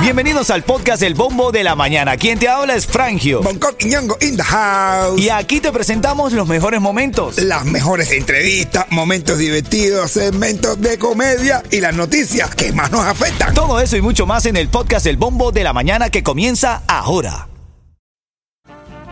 Bienvenidos al podcast El Bombo de la Mañana. Quien te habla es Frangio. Bangkok y Ñongo in the house. Y aquí te presentamos los mejores momentos. Las mejores entrevistas, momentos divertidos, segmentos de comedia y las noticias que más nos afectan. Todo eso y mucho más en el podcast El Bombo de la Mañana que comienza ahora.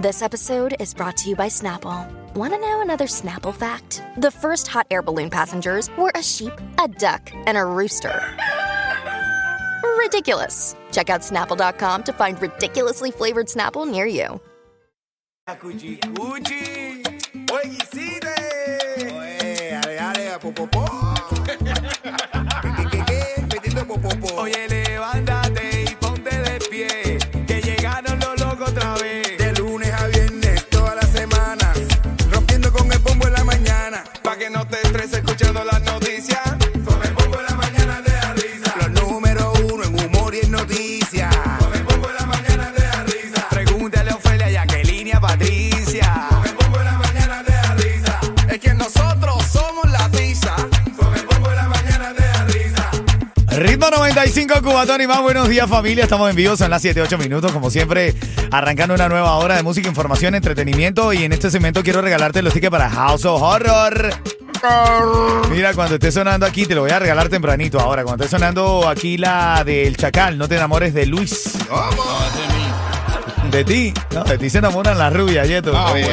This episode is brought to you by Snapple. Want to know another Snapple fact? The first hot air balloon passengers were a sheep, a duck, and a rooster. Ridiculous. Check out snapple.com to find ridiculously flavored Snapple near you. Cuchi, cuchi. Oye, Guisite. Oye, ale, ale, popopó. ¿Qué, qué, qué? Metiendo popopó. Oye, Cubatón y más. Buenos días, familia. Estamos en vivo, son las 7, 8 minutos. Como siempre, arrancando una nueva hora de música, información, entretenimiento. Y en este segmento quiero regalarte los tickets para House of Horror. Mira, cuando esté sonando aquí, te lo voy a regalar tempranito ahora. Cuando esté sonando aquí la del Chacal, no te enamores de Luis. De ti, no, de ti se enamoran las rubias, Yeto. Ah, bueno,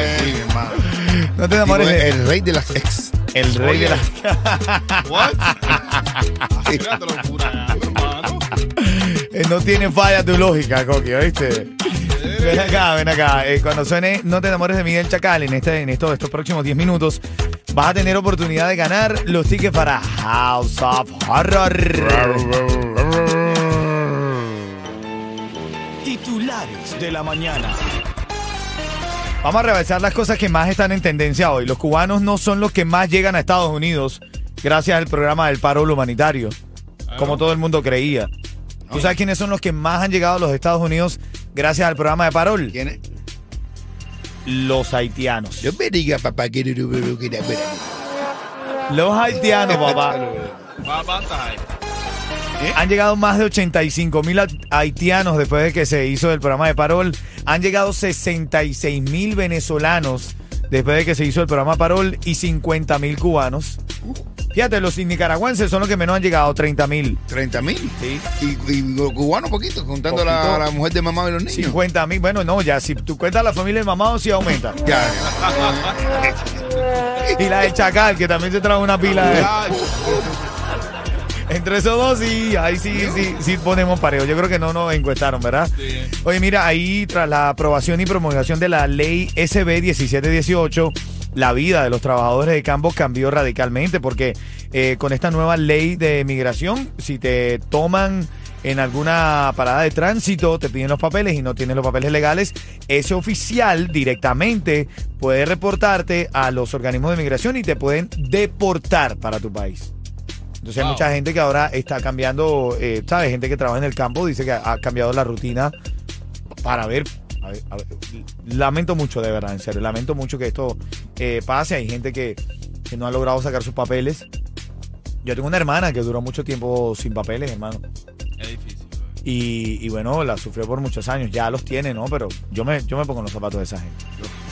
no te enamores Digo, de... El rey de las ex. El rey de las. ¿What? No tiene falla tu lógica, Coqui, ¿oíste? Ven acá, ven acá. Eh, cuando suene No te enamores de Miguel Chacal en, este, en estos, estos próximos 10 minutos, vas a tener oportunidad de ganar los tickets para House of Horror. Titulares de la mañana. Vamos a revisar las cosas que más están en tendencia hoy. Los cubanos no son los que más llegan a Estados Unidos gracias al programa del paro humanitario, como todo el mundo creía. ¿Tú sabes quiénes son los que más han llegado a los Estados Unidos gracias al programa de parol? ¿Quién es? Los haitianos. Yo me diga, papá, que. Los haitianos, papá. Han llegado más de 85 mil haitianos después de que se hizo el programa de Parol. Han llegado 66 mil venezolanos después de que se hizo el programa Parol y 50 mil cubanos. Fíjate, los nicaragüenses son los que menos han llegado, 30 mil. 30 mil. Sí. Y, y los cubanos poquito, contando a la, la mujer de mamá y los niños. 50 mil. Bueno, no, ya, si tú cuentas la familia de mamá, sí aumenta. Ya. Y la de Chacal, que también se trae una pila de... Entre esos dos, sí, ahí sí, sí, sí ponemos pareo. Yo creo que no nos encuestaron, ¿verdad? Oye, mira, ahí tras la aprobación y promulgación de la ley SB 1718, la vida de los trabajadores de campo cambió radicalmente porque eh, con esta nueva ley de migración, si te toman en alguna parada de tránsito, te piden los papeles y no tienes los papeles legales, ese oficial directamente puede reportarte a los organismos de migración y te pueden deportar para tu país. Entonces hay mucha gente que ahora está cambiando, eh, ¿sabes? Gente que trabaja en el campo dice que ha cambiado la rutina para ver. A ver, a ver, lamento mucho, de verdad, en serio. Lamento mucho que esto eh, pase. Hay gente que, que no ha logrado sacar sus papeles. Yo tengo una hermana que duró mucho tiempo sin papeles, hermano. Es difícil. Y, y bueno, la sufrió por muchos años. Ya los tiene, ¿no? Pero yo me, yo me pongo en los zapatos de esa gente.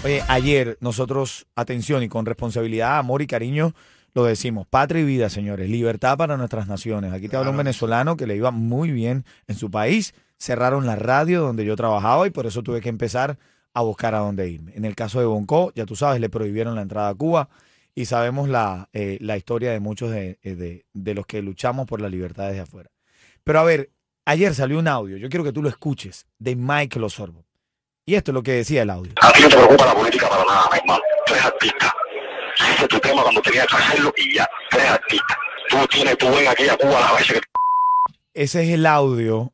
Oye, ayer nosotros, atención y con responsabilidad, amor y cariño, lo decimos. Patria y vida, señores. Libertad para nuestras naciones. Aquí te habla un venezolano que le iba muy bien en su país. Cerraron la radio donde yo trabajaba y por eso tuve que empezar a buscar a dónde irme. En el caso de Bonco, ya tú sabes, le prohibieron la entrada a Cuba y sabemos la, eh, la historia de muchos de, eh, de- de los que luchamos por la libertad desde afuera. Pero a ver, ayer salió un audio, yo quiero que tú lo escuches, de Michael Osorbo. Y esto es lo que decía el audio. A ti no te preocupa la política para nada, mi hermano. Tú eres artista. Ese es tu tema cuando tenías que hacerlo y ya. Tú eres artista. Tú tienes, tú ven aquí a Cuba las veces que Ese es el audio.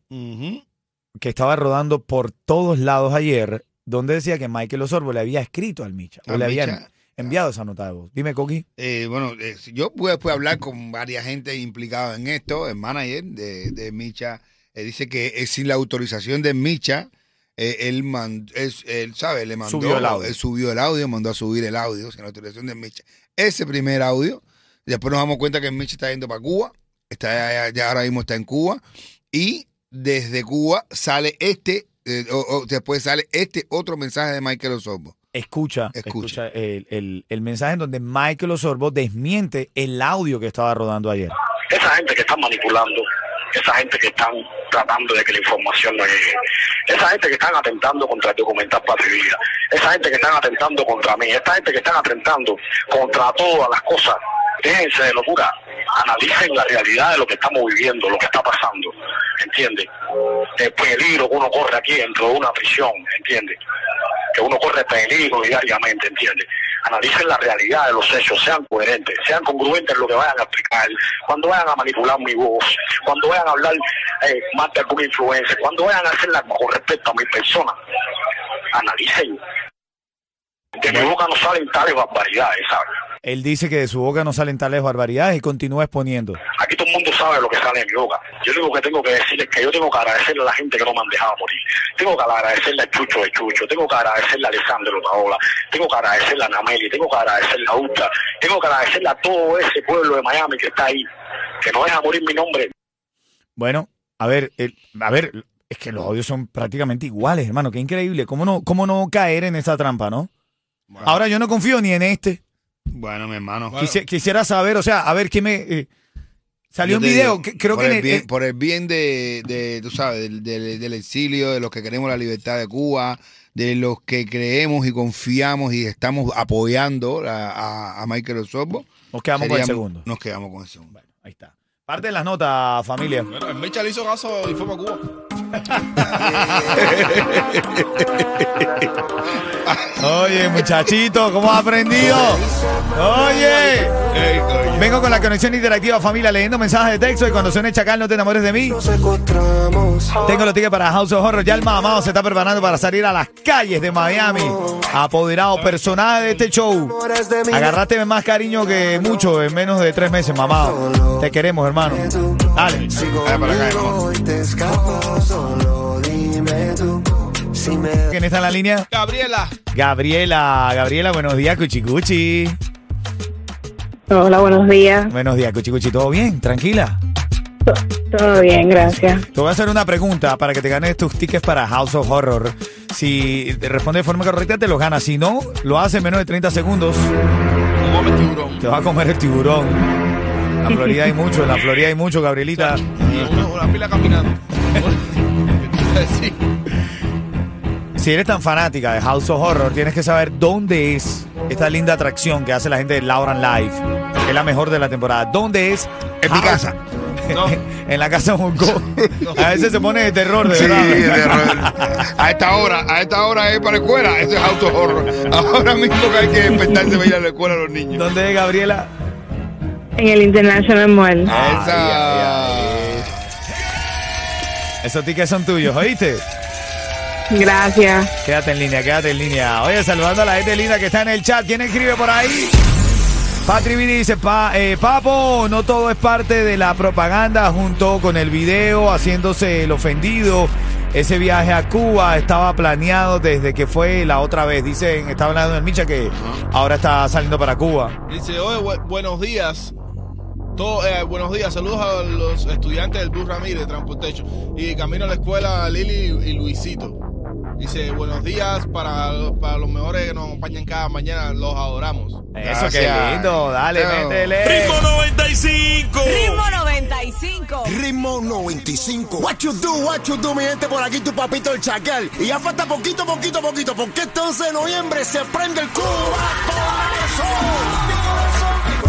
Que estaba rodando por todos lados ayer, donde decía que Michael Osorbo le había escrito al Micha, o le habían Micha. enviado esa nota de voz. Dime, Coqui. Eh, bueno, eh, yo pude después hablar con varias gente implicada en esto. El manager de, de Micha eh, dice que sin la autorización de Micha, él, man- es, él, ¿sabe? Le mandó, Subió el audio. él subió el audio, mandó a subir el audio sin la autorización de Micha. Ese primer audio, después nos damos cuenta que Micha está yendo para Cuba Está ya, ya ahora mismo está en Cuba. Y desde Cuba sale este, eh, o- o después sale este otro mensaje de Michael Osorbo. Escucha, Escucha. escucha, el, el- el mensaje en donde Michael Osorbo desmiente el audio que estaba rodando ayer. esa gente que están manipulando, esa gente que están tratando de que la información no llegue, esa gente que están atentando contra el documental Patria esa gente que están atentando contra mí, esta gente que están atentando contra todas las cosas, déjense de locura, analicen la realidad de lo que estamos viviendo, lo que está pasando, ¿entiendes? El peligro que uno corre aquí dentro de una prisión, ¿entiendes? que uno corre peligro diariamente, ¿entiendes? Analicen la realidad de los hechos, sean coherentes, sean congruentes en lo que vayan a explicar, cuando vayan a manipular mi voz, cuando vayan a hablar eh, más de alguna influencia, cuando vayan a hacerla con respecto a mi persona, analicen. De mi boca no salen tales barbaridades, ¿sabes? Él dice que de su boca no salen tales barbaridades y continúa exponiendo. Aquí todo el mundo sabe lo que sale de mi boca. Yo lo único que tengo que decir es que yo tengo que agradecerle a la gente que no me han dejado morir. Tengo que agradecerle a Chucho de Chucho, tengo que agradecerle a Alessandro Paola, tengo que agradecerle a Nameli, tengo que agradecerle a Usta, tengo que agradecerle a todo ese pueblo de Miami que está ahí, que no deja morir mi nombre. Bueno, a ver, el- a ver, es que los audios son prácticamente iguales, hermano. Qué increíble. ¿Cómo no, cómo no caer en esa trampa, no? Ahora yo no confío ni en este. Bueno, mi hermano. Quisi- quisiera saber, o sea, a ver qué me. eh, salió Yo un video, digo, que, creo por que. el bien, eh, por el bien de, de, tú sabes, del, del- del exilio, de los que queremos la libertad de Cuba, de los que creemos y confiamos y estamos apoyando a, a- a Michael Osorbo. nos quedamos con el segundo. Nos quedamos con el segundo. Bueno, ahí está. Parte de las notas, familia. Bueno, Micha le hizo caso y fue para Cuba. Oye, muchachito, ¿cómo has aprendido? Oye. Vengo con la conexión interactiva, familia, leyendo mensajes de texto y cuando suene Chacal, no te enamores de mí. Tengo los tickets para House of Horror. Ya el mamado se está preparando para salir a las calles de Miami. Apoderado personaje de este show. Agarraste más cariño que mucho en menos de tres meses, mamado. Te queremos, hermano. Dale. Dale para acá, hermano. ¿Quién está en la línea? Gabriela. Gabriela. Gabriela, buenos días, Cuchicuchi. Hola, buenos días. Buenos días, Cuchicuchi. ¿Todo bien? ¿Tranquila? Todo bien, gracias. Te voy a hacer una pregunta para que te ganes tus tickets para House of Horror. Si te responde de forma correcta, te los ganas. Si no, lo hace en menos de 30 segundos. Tiburón. Te va a comer el tiburón. En la Florida hay mucho, en la Florida hay mucho, Gabrielita. Y una, una pila caminando. sí. Si eres tan fanática de House of Horror, tienes que saber dónde es esta linda atracción que hace la gente de Lauran Live, que es la mejor de la temporada. ¿Dónde es? En mi House- casa. No. en la casa de Monco. A veces se pone de terror, de Sí, verdad. de terror. a esta hora, a esta hora es para la escuela, eso es auto horror. Ahora mismo que hay que despertarse para ir a la escuela a los niños. ¿Dónde es, Gabriela? En el International Mall. Esa. Esos tickets son tuyos, ¿oíste? Gracias. Quédate en línea, quédate en línea. Oye, saludando a la gente linda que está en el chat. ¿Quién escribe por ahí? Patri Vini dice, pa, eh, Papo, no todo es parte de la propaganda junto con el video haciéndose el ofendido. Ese viaje a Cuba estaba planeado desde que fue la otra vez. Dicen, está hablando el Micha que ahora está saliendo para Cuba. Dice, oye, bu- buenos días. Todo, eh, buenos días, saludos a los estudiantes del Bus Ramírez de Transportation y camino a la escuela Lili y Luisito. Dice, buenos días para, para los mejores que nos acompañan cada mañana, los adoramos. Eso, qué lindo. Dale, Pero- métele. Ritmo 95. Ritmo 95. Ritmo 95. What you do, what you do, mi gente, por aquí tu papito el chacal. Y ya falta poquito, poquito, poquito, porque este 11 de noviembre se prende el Cuba.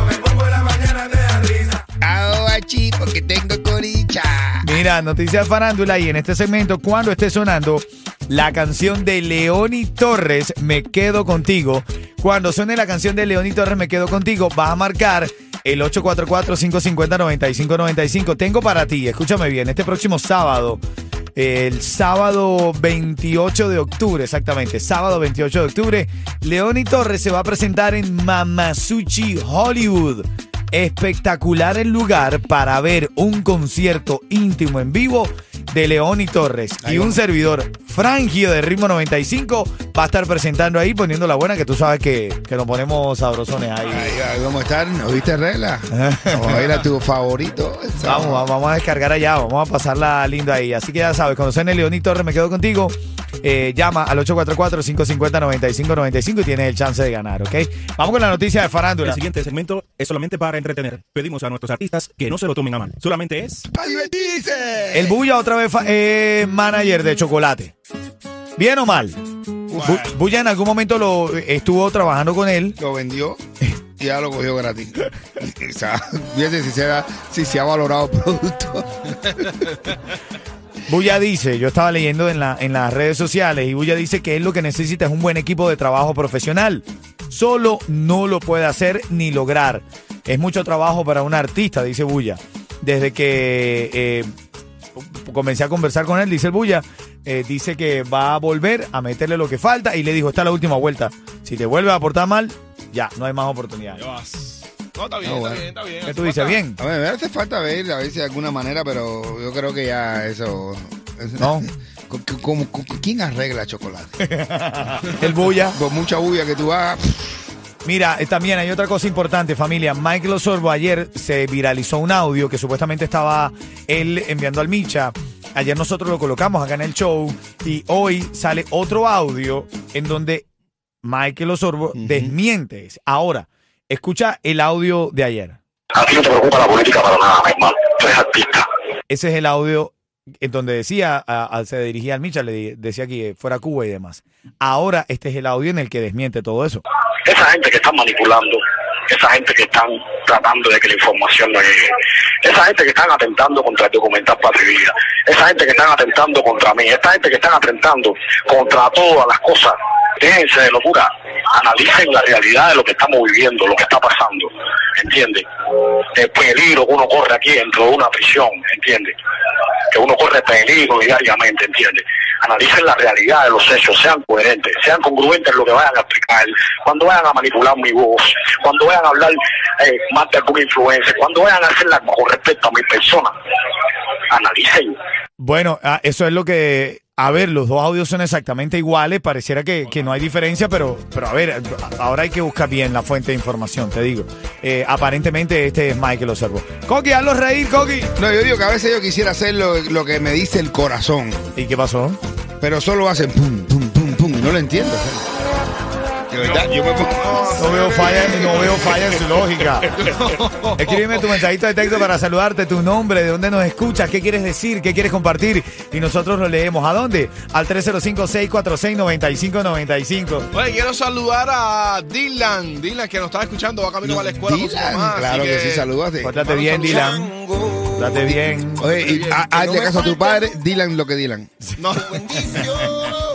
Me pongo en la mañana te da risa. Ahora, chi, porque tengo coricha. Mira, noticias farándula y en este segmento, cuando esté sonando la canción de Leoni Torres, Me Quedo Contigo, cuando suene la canción de Leoni Torres, Me Quedo Contigo, vas a marcar el 844-550-9595. Tengo para ti, escúchame bien, este próximo sábado, el sábado 28 de octubre, exactamente, sábado 28 de octubre, Leoni Torres se va a presentar en Mamasuchi, Hollywood. Espectacular el lugar para ver un concierto íntimo en vivo de León y Torres. Ahí y un vamos. servidor, Frangio de Ritmo 95, va a estar presentando ahí, poniendo la buena, que tú sabes que, que nos ponemos sabrosones ahí. Ahí, ahí vamos a estar, ¿no viste regla? Vamos a ir a tu favorito. Vamos, vamos a descargar allá, vamos a pasarla lindo ahí. Así que ya sabes, cuando suene León y Torres, me quedo contigo. Eh, llama al 844-550-9595 y tienes el chance de ganar, ¿ok? Vamos con la noticia de farándula. El siguiente segmento es solamente para entretener. Pedimos a nuestros artistas que no se lo tomen a mal. Solamente es ¡A divertirse! El Bulla otra vez eh, manager de chocolate. ¿Bien o mal? Bu- Bulla en algún momento lo estuvo trabajando con él. Lo vendió y ya lo cogió gratis. O sea, fíjate si se ha, si se ha valorado el producto. Bulla dice, yo estaba leyendo en, la, en las redes sociales y Bulla dice que él lo que necesita es un buen equipo de trabajo profesional. Solo no lo puede hacer ni lograr. Es mucho trabajo para un artista, dice Bulla. Desde que eh, comencé a conversar con él, dice el Bulla, eh, dice que va a volver a meterle lo que falta y le dijo, esta es la última vuelta. Si te vuelve a portar mal, ya, no hay más vas. No, está bien, No, está bueno. bien, está bien. ¿Qué tú dices? falta- ¿Bien? A ver, me hace falta ver, a ver si de alguna manera, pero yo creo que ya eso. No. ¿Con- con- con- con- ¿Quién arregla chocolate? El Bulla. Con mucha bulla que tú hagas. Mira, eh, también hay otra cosa importante, familia. Michael Osorbo ayer se viralizó un audio que supuestamente estaba él enviando al Micha. Ayer nosotros lo colocamos acá en el show y hoy sale otro audio en donde Michael Osorbo desmiente. Ahora, escucha el audio de ayer. A ti no te preocupa la política para nada, mi hermano. Tú eres artista. Ese es el audio en donde decía, a- se dirigía al Micha, le decía que fuera Cuba y demás. Ahora este es el audio en el que desmiente todo eso. Esa gente que están manipulando, esa gente que están tratando de que la información no llegue, esa gente que están atentando contra el documental Patria esa gente que están atentando contra mí, esta gente que están atentando contra todas las cosas, déjense de locura, analicen la realidad de lo que estamos viviendo, lo que está pasando, ¿entiendes? El peligro que uno corre aquí dentro de una prisión, ¿entiendes? Que uno corre peligro diariamente, ¿entiendes? Analicen la realidad de los hechos, sean coherentes, sean congruentes en lo que vayan a explicar, cuando vayan a manipular mi voz, cuando vayan a hablar eh, más de alguna influencia, cuando vayan a hacerla con respecto a mi persona, analicen. Bueno, ah, eso es lo que. A ver, los dos audios son exactamente iguales. Pareciera que, que no hay diferencia, pero, pero a ver, ahora hay que buscar bien la fuente de información, te digo. Eh, aparentemente este es Michael Osorbo. Coqui, hazlo reír, Coqui. No, yo digo que a veces yo quisiera hacer lo, lo que me dice el corazón, ¿Y qué pasó? pero solo hacen pum, pum, pum, pum, y no lo entiendo. ¿sabes? De verdad, yo me pongo. No veo falla, no veo falla en su lógica. Escríbeme tu mensajito de texto para saludarte, tu nombre, de dónde nos escuchas, qué quieres decir, qué quieres compartir. Y nosotros lo leemos. ¿A dónde? Al 305-646-9595. Oye, quiero saludar a Dylan. Dylan, que nos está escuchando, va camino a la escuela con su Dylan, mamá. así claro que sí, saludos. Pórtate bien, Dylan. Pórtate bien. Oye, y no hazle caso a tu padre, Dylan lo que Dylan. No,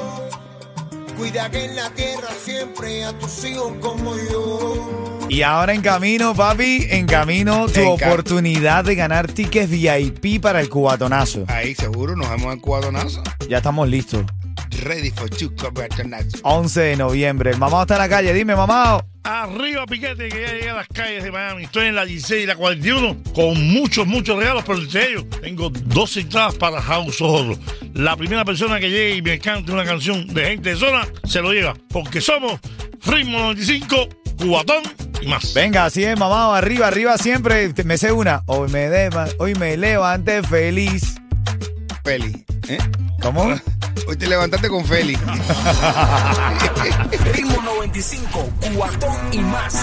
Cuida que en la tierra siempre a tus hijos como yo. Y ahora en camino, papi, en camino tu En ca- oportunidad de ganar tickets VIP para el cubatonazo. Ahí seguro nos vemos en cuadonazo. Ya estamos listos. Ready for two cuadonazo. 11 de noviembre. El mamá está en la calle. Dime, mamá. Arriba Piquete, que ya llegué a las calles de Miami. Estoy en la 16 y la 41 con muchos, muchos regalos, pero entre ellos tengo dos entradas para House of Horror. La primera persona que llegue y me cante una canción de gente de zona se lo lleva, porque somos Ritmo 95, Cubatón y más. Venga, así es, mamá. Arriba, arriba siempre. Me sé una. Hoy me, dema- hoy me levanté feliz. Feli. ¿Eh? ¿Cómo? Hoy te levantaste con Feli. Ritmo 95, cuatón y más.